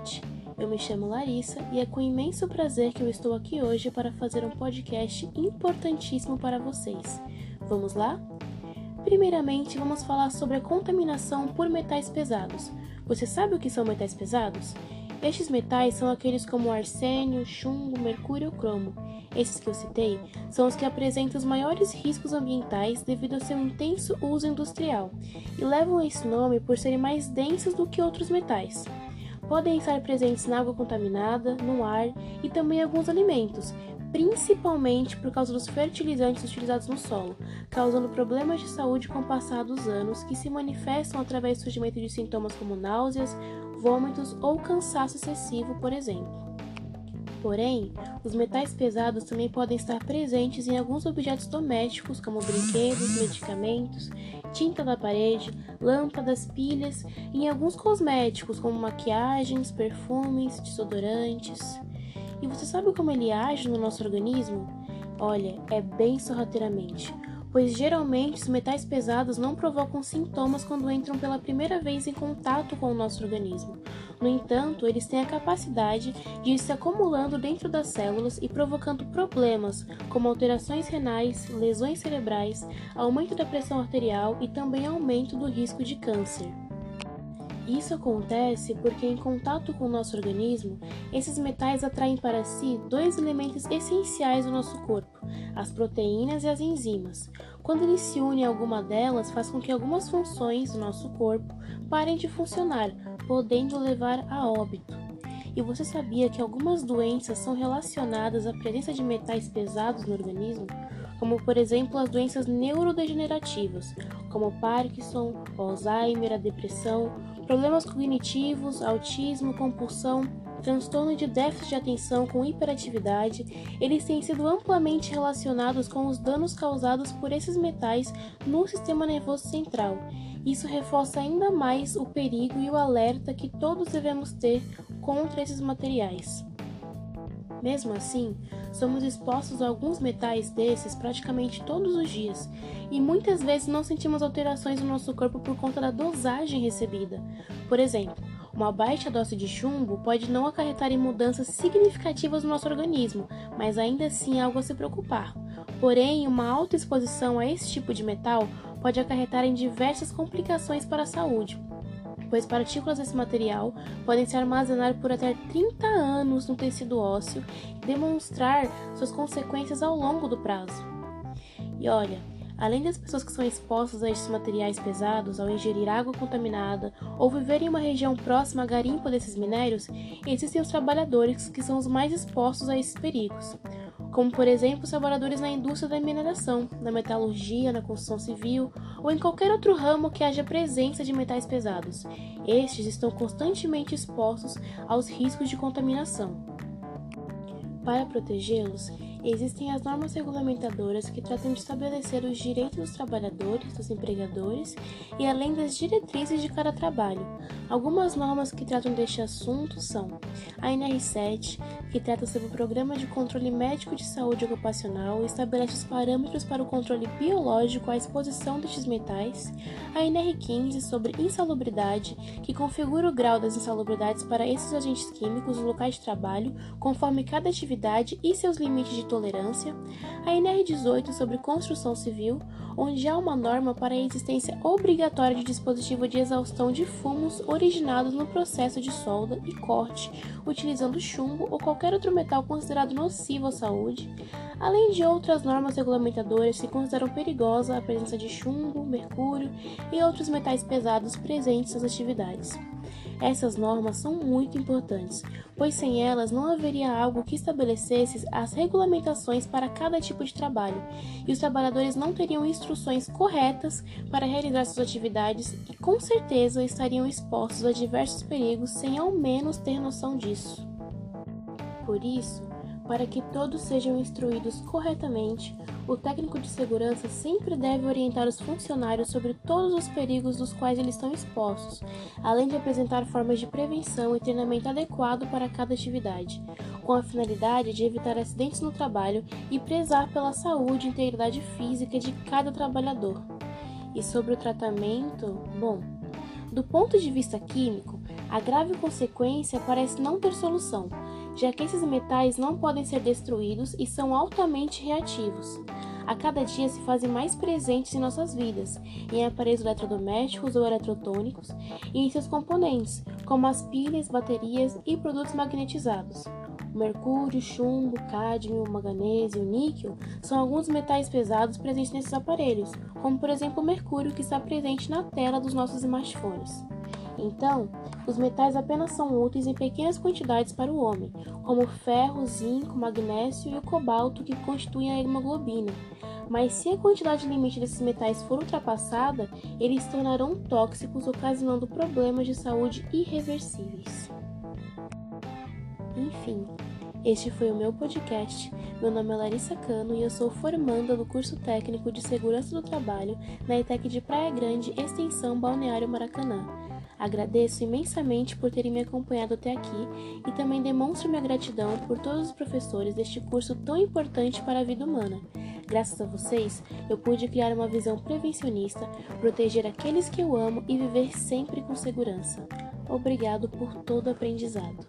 noite. Eu me chamo Larissa e é com imenso prazer que eu estou aqui hoje para fazer um podcast importantíssimo para vocês. Vamos lá? Primeiramente, vamos falar sobre a contaminação por metais pesados. Você sabe o que são metais pesados? Estes metais são aqueles como arsênio, chumbo, mercúrio ou cromo. Esses que eu citei são os que apresentam os maiores riscos ambientais devido ao seu intenso uso industrial e levam esse nome por serem mais densos do que outros metais. Podem estar presentes na água contaminada, no ar e também em alguns alimentos, principalmente por causa dos fertilizantes utilizados no solo, causando problemas de saúde com o passar dos anos que se manifestam através do surgimento de sintomas como náuseas, vômitos ou cansaço excessivo, por exemplo. Porém, os metais pesados também podem estar presentes em alguns objetos domésticos, como brinquedos, medicamentos, tinta da parede, lâmpadas, pilhas, e em alguns cosméticos, como maquiagens, perfumes, desodorantes. E você sabe como ele age no nosso organismo? Olha, é bem sorrateiramente pois geralmente os metais pesados não provocam sintomas quando entram pela primeira vez em contato com o nosso organismo. No entanto, eles têm a capacidade de ir se acumulando dentro das células e provocando problemas, como alterações renais, lesões cerebrais, aumento da pressão arterial e também aumento do risco de câncer. Isso acontece porque, em contato com o nosso organismo, esses metais atraem para si dois elementos essenciais do nosso corpo, as proteínas e as enzimas. Quando eles se unem a alguma delas, faz com que algumas funções do nosso corpo parem de funcionar, podendo levar a óbito. E você sabia que algumas doenças são relacionadas à presença de metais pesados no organismo? Como, por exemplo, as doenças neurodegenerativas, como Parkinson, Alzheimer, a depressão, problemas cognitivos, autismo, compulsão, transtorno de déficit de atenção com hiperatividade, eles têm sido amplamente relacionados com os danos causados por esses metais no sistema nervoso central. Isso reforça ainda mais o perigo e o alerta que todos devemos ter contra esses materiais. Mesmo assim, somos expostos a alguns metais desses praticamente todos os dias e muitas vezes não sentimos alterações no nosso corpo por conta da dosagem recebida. Por exemplo, uma baixa dose de chumbo pode não acarretar em mudanças significativas no nosso organismo, mas ainda assim é algo a se preocupar. Porém, uma alta exposição a esse tipo de metal pode acarretar em diversas complicações para a saúde, pois partículas desse material podem se armazenar por até 30 anos no tecido ósseo e demonstrar suas consequências ao longo do prazo. E olha, além das pessoas que são expostas a estes materiais pesados ao ingerir água contaminada ou viver em uma região próxima a garimpo desses minérios, existem os trabalhadores que são os mais expostos a esses perigos como por exemplo trabalhadores na indústria da mineração, na metalurgia, na construção civil ou em qualquer outro ramo que haja presença de metais pesados. Estes estão constantemente expostos aos riscos de contaminação. Para protegê-los, existem as normas regulamentadoras que tratam de estabelecer os direitos dos trabalhadores, dos empregadores e além das diretrizes de cada trabalho. Algumas normas que tratam deste assunto são a NR7, que trata sobre o Programa de Controle Médico de Saúde Ocupacional estabelece os parâmetros para o controle biológico à exposição destes metais, a NR15 sobre insalubridade, que configura o grau das insalubridades para esses agentes químicos no locais de trabalho, conforme cada atividade e seus limites de tolerância, a NR18 sobre construção civil, onde há uma norma para a existência obrigatória de dispositivo de exaustão de fumos originados no processo de solda e corte, utilizando chumbo ou qualquer outro metal considerado nocivo à saúde, além de outras normas regulamentadoras que consideram perigosa a presença de chumbo, mercúrio e outros metais pesados presentes nas atividades. Essas normas são muito importantes, pois sem elas não haveria algo que estabelecesse as regulamentações para cada tipo de trabalho, e os trabalhadores não teriam instruções corretas para realizar suas atividades e com certeza estariam expostos a diversos perigos sem ao menos ter noção disso. Por isso, para que todos sejam instruídos corretamente, o técnico de segurança sempre deve orientar os funcionários sobre todos os perigos dos quais eles estão expostos, além de apresentar formas de prevenção e treinamento adequado para cada atividade, com a finalidade de evitar acidentes no trabalho e prezar pela saúde e integridade física de cada trabalhador. E sobre o tratamento, bom, do ponto de vista químico, A grave consequência parece não ter solução, já que esses metais não podem ser destruídos e são altamente reativos. A cada dia se fazem mais presentes em nossas vidas, em aparelhos eletrodomésticos ou eletrotônicos e em seus componentes, como as pilhas, baterias e produtos magnetizados. Mercúrio, chumbo, cádmio, manganês e níquel são alguns metais pesados presentes nesses aparelhos, como por exemplo o mercúrio que está presente na tela dos nossos smartphones. Então, os metais apenas são úteis em pequenas quantidades para o homem, como ferro, zinco, magnésio e o cobalto que constituem a hemoglobina. Mas se a quantidade limite desses metais for ultrapassada, eles se tornarão tóxicos, ocasionando problemas de saúde irreversíveis. Enfim, este foi o meu podcast. Meu nome é Larissa Cano e eu sou formanda do curso técnico de Segurança do Trabalho na ETEC de Praia Grande, Extensão Balneário Maracanã. Agradeço imensamente por terem me acompanhado até aqui e também demonstro minha gratidão por todos os professores deste curso tão importante para a vida humana. Graças a vocês, eu pude criar uma visão prevencionista, proteger aqueles que eu amo e viver sempre com segurança. Obrigado por todo o aprendizado.